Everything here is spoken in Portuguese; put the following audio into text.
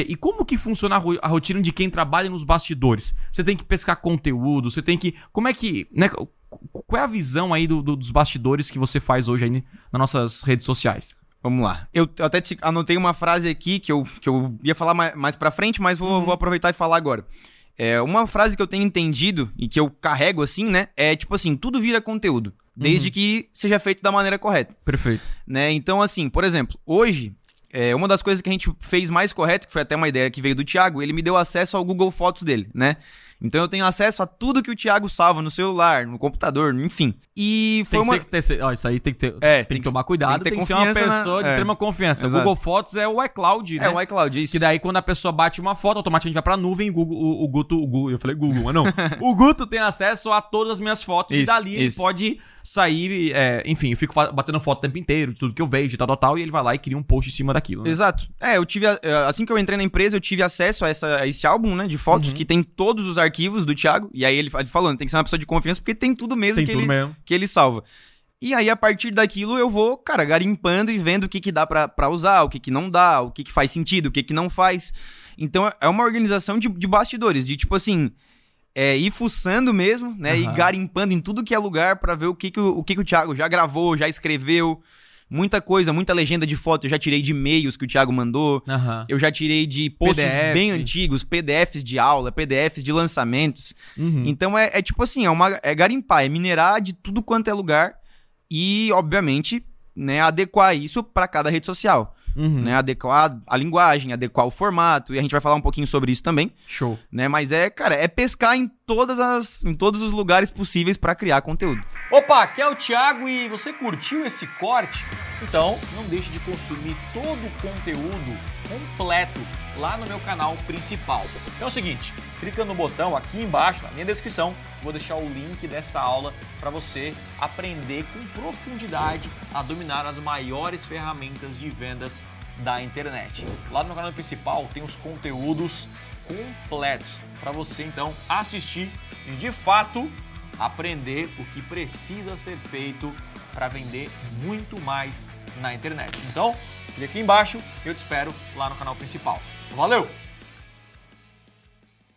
você. E como que funciona a, ro- a rotina de quem trabalha nos bastidores? Você tem que pescar conteúdo, você tem que. Como é que. Né, qu- qual é a visão aí do- do- dos bastidores que você faz hoje aí nas nossas redes sociais? Vamos lá. Eu eu até te- anotei uma frase aqui que eu, que eu ia falar mais, mais pra frente, mas vou, Uhum. vou aproveitar e falar agora. É, uma frase que eu tenho entendido e que eu carrego assim, né? É tipo assim, tudo vira conteúdo. Desde Uhum. que seja feito da maneira correta. Perfeito. né? Então, assim, por exemplo, hoje, é, uma das coisas que a gente fez mais correto, que foi até uma ideia que veio do Thiago, ele me deu acesso ao Google Fotos dele, né? Então eu tenho acesso a tudo que o Thiago salva no celular, no computador, enfim. E foi Tem uma. que ser, ter, ó, isso aí tem que ter, É, tem tem que que- tomar cuidado, tem tem que que, ter ser uma confiança na- pessoa de é. extrema confiança. O Exato. Google Fotos é o iCloud, né? É o iCloud, isso. Que daí, quando a pessoa bate uma foto, automaticamente vai pra nuvem, o, Google, o, o Guto, o Gu- eu falei Google, mas não. o Guto tem acesso a todas as minhas fotos e Isso, dali ele isso. pode sair, é, enfim, eu fico batendo foto o tempo inteiro, de tudo que eu vejo, e tal, tal, tal, e ele vai lá e cria um post em cima daquilo. né? Exato. É, eu tive. eh, Assim que eu entrei na empresa, eu tive acesso a, essa, a esse álbum, né? De fotos Uhum. que tem todos os arquivos do Thiago. E aí ele, fa- ele falando, tem que ser uma pessoa de confiança, porque tem tudo mesmo Tem que tudo ele, mesmo. que ele salva. E aí, a partir daquilo, eu vou, cara, garimpando e vendo o que, que dá pra, pra usar, o que, que não dá, o que, que faz sentido, o que, que não faz. Então, é uma organização de, de bastidores, de tipo assim, é, ir fuçando mesmo, né? E Aham. garimpando em tudo que é lugar pra ver o que, que, o, o que, que o Thiago já gravou, já escreveu. Muita coisa, muita legenda de foto eu já tirei de e-mails que o Thiago mandou. Aham. Eu já tirei de posts PDF. bem antigos, PDFs de aula, PDFs de lançamentos. Uhum. Então é, é tipo assim, é, uma, é garimpar, é minerar de tudo quanto é lugar e, obviamente, né, adequar isso para cada rede social. Uhum. Né, adequar a linguagem, adequar o formato, e a gente vai falar um pouquinho sobre isso também, Show. né? Mas é, cara, é pescar em todas as em todos os lugares possíveis para criar conteúdo. Opa, aqui é o Thiago e você curtiu esse corte? Então não deixe de consumir todo o conteúdo completo lá no meu canal principal. É o seguinte, clica no botão aqui embaixo na minha descrição, vou deixar o link dessa aula para você aprender com profundidade a dominar as maiores ferramentas de vendas da internet. Lá no canal principal tem os conteúdos completos para você então assistir e de fato aprender o que precisa ser feito para vender muito mais na internet. Então, clique aqui embaixo eu te espero lá no canal principal. Valeu!